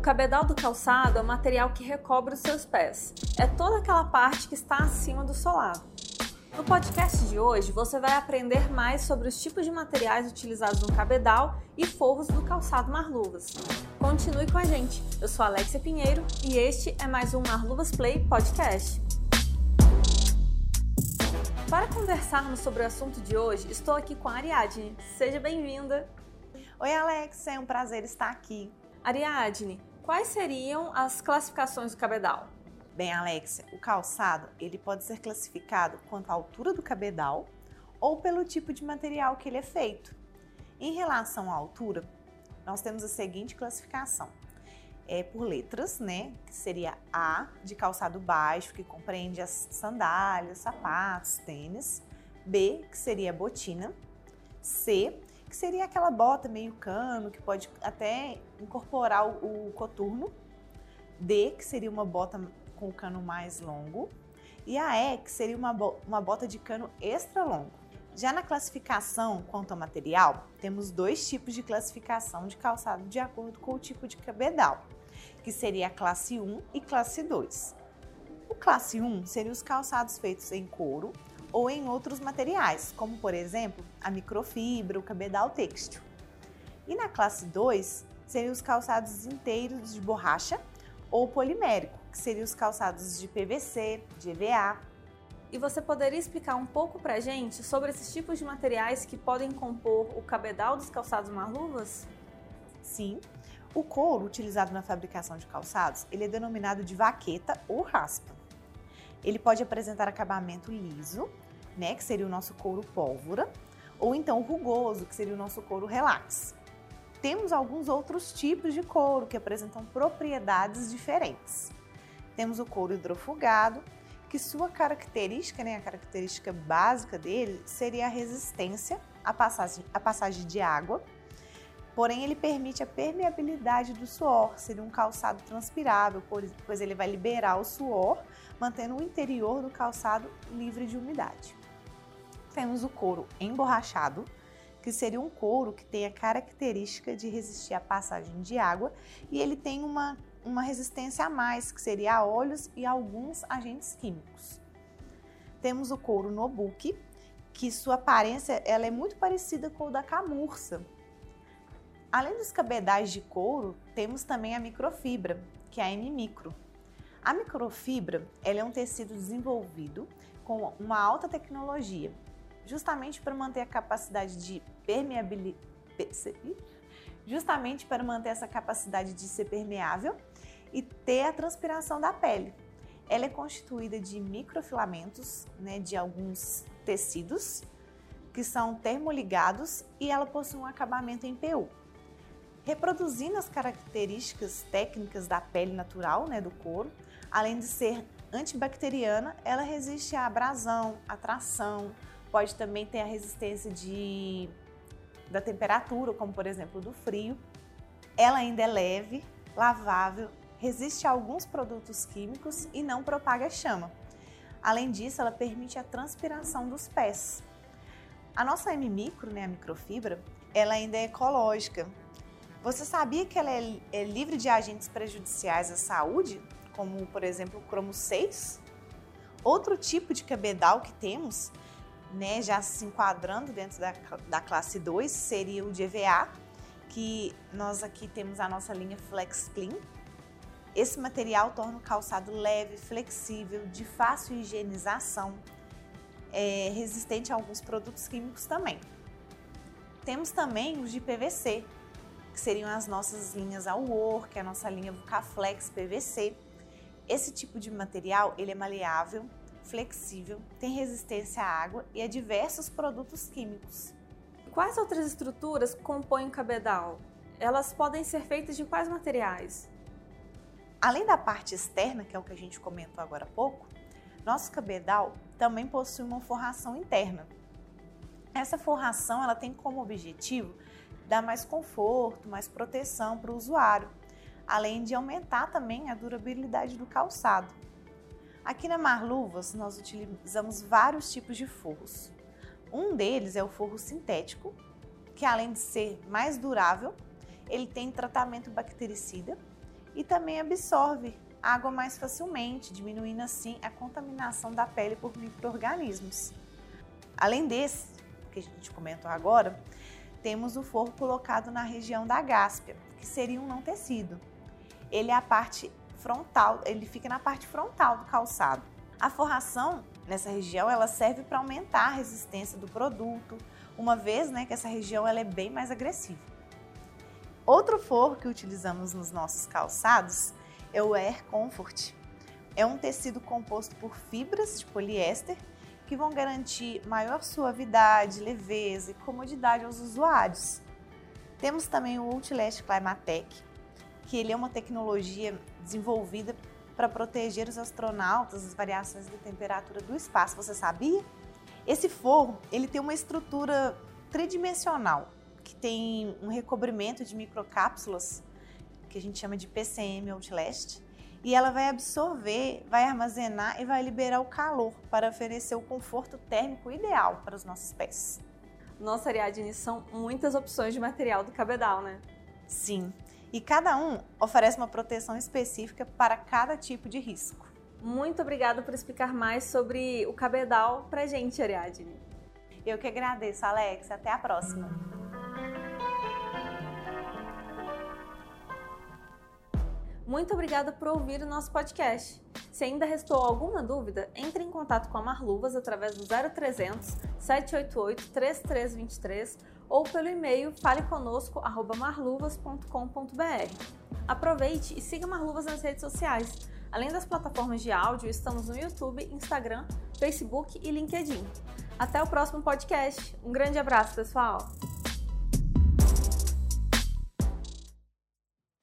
O cabedal do calçado é o material que recobre os seus pés. É toda aquela parte que está acima do solado. No podcast de hoje, você vai aprender mais sobre os tipos de materiais utilizados no cabedal e forros do calçado Marluvas. Continue com a gente. Eu sou Alexia Pinheiro e este é mais um Marluvas Play Podcast. Para conversarmos sobre o assunto de hoje, estou aqui com a Ariadne. Seja bem-vinda! Oi, Alex, é um prazer estar aqui. Ariadne, quais seriam as classificações do cabedal? Bem, Alex, o calçado ele pode ser classificado quanto à altura do cabedal ou pelo tipo de material que ele é feito. Em relação à altura, nós temos a seguinte classificação: é por letras, né? Que seria A de calçado baixo, que compreende as sandálias, sapatos, tênis. B, que seria botina. C, que seria aquela bota meio cano, que pode até incorporar o, o coturno. D, que seria uma bota com cano mais longo. E a E, que seria uma, uma bota de cano extra longo. Já na classificação quanto ao material, temos dois tipos de classificação de calçado de acordo com o tipo de cabedal que seria a classe 1 e classe 2. O classe 1 seria os calçados feitos em couro ou em outros materiais, como por exemplo a microfibra, o cabedal têxtil. E na classe 2 seriam os calçados inteiros de borracha ou polimérico, que seriam os calçados de PVC, de EVA. E você poderia explicar um pouco pra gente sobre esses tipos de materiais que podem compor o cabedal dos calçados marluvas? Sim, o couro utilizado na fabricação de calçados, ele é denominado de vaqueta ou raspa. Ele pode apresentar acabamento liso, né, que seria o nosso couro pólvora, ou então rugoso, que seria o nosso couro relax. Temos alguns outros tipos de couro que apresentam propriedades diferentes. Temos o couro hidrofugado, que sua característica, né, a característica básica dele seria a resistência à passagem, à passagem de água Porém, ele permite a permeabilidade do suor, seria um calçado transpirável, pois ele vai liberar o suor, mantendo o interior do calçado livre de umidade. Temos o couro emborrachado, que seria um couro que tem a característica de resistir à passagem de água e ele tem uma, uma resistência a mais, que seria a óleos e alguns agentes químicos. Temos o couro nobuque, que sua aparência ela é muito parecida com o da camurça, Além dos cabedais de couro, temos também a microfibra, que é a M-micro. A microfibra é um tecido desenvolvido com uma alta tecnologia, justamente para manter a capacidade de permeabilidade, justamente para manter essa capacidade de ser permeável e ter a transpiração da pele. Ela é constituída de microfilamentos, né, de alguns tecidos que são termoligados e ela possui um acabamento em PU reproduzindo as características técnicas da pele natural né, do couro. Além de ser antibacteriana, ela resiste à abrasão, à tração, pode também ter a resistência de, da temperatura, como por exemplo do frio. Ela ainda é leve, lavável, resiste a alguns produtos químicos e não propaga chama. Além disso, ela permite a transpiração dos pés. A nossa M-micro, né, a microfibra, ela ainda é ecológica, você sabia que ela é, é livre de agentes prejudiciais à saúde, como por exemplo o cromo 6? Outro tipo de cabedal que temos, né, já se enquadrando dentro da, da classe 2, seria o de EVA, que nós aqui temos a nossa linha Flex Clean. Esse material torna o calçado leve, flexível, de fácil higienização, é, resistente a alguns produtos químicos também. Temos também os de PVC, que seriam as nossas linhas Awor, que é a nossa linha Vucaflex PVC. Esse tipo de material ele é maleável, flexível, tem resistência à água e a diversos produtos químicos. Quais outras estruturas compõem o cabedal? Elas podem ser feitas de quais materiais? Além da parte externa, que é o que a gente comentou agora há pouco, nosso cabedal também possui uma forração interna. Essa forração ela tem como objetivo dar mais conforto, mais proteção para o usuário, além de aumentar também a durabilidade do calçado. Aqui na Marluvas, nós utilizamos vários tipos de forros. Um deles é o forro sintético, que além de ser mais durável, ele tem tratamento bactericida e também absorve água mais facilmente, diminuindo assim a contaminação da pele por micro-organismos. Além desse, que a gente comentou agora, temos o forro colocado na região da gáspia, que seria um não tecido. Ele é a parte frontal, ele fica na parte frontal do calçado. A forração nessa região ela serve para aumentar a resistência do produto, uma vez né, que essa região ela é bem mais agressiva. Outro forro que utilizamos nos nossos calçados é o Air Comfort. É um tecido composto por fibras de poliéster que vão garantir maior suavidade, leveza e comodidade aos usuários. Temos também o Outlast Climatec, que ele é uma tecnologia desenvolvida para proteger os astronautas das variações de temperatura do espaço. Você sabia? Esse forro ele tem uma estrutura tridimensional que tem um recobrimento de microcápsulas que a gente chama de PCM Outlast e ela vai absorver, vai armazenar e vai liberar o calor para oferecer o conforto térmico ideal para os nossos pés. Nossa, Ariadne, são muitas opções de material do cabedal, né? Sim, e cada um oferece uma proteção específica para cada tipo de risco. Muito obrigada por explicar mais sobre o cabedal para gente, Ariadne. Eu que agradeço, Alex. Até a próxima. Muito obrigada por ouvir o nosso podcast. Se ainda restou alguma dúvida, entre em contato com a Marluvas através do 0300 788 3323 ou pelo e-mail faleconosco@marluvas.com.br. Aproveite e siga Marluvas nas redes sociais. Além das plataformas de áudio, estamos no YouTube, Instagram, Facebook e LinkedIn. Até o próximo podcast. Um grande abraço, pessoal!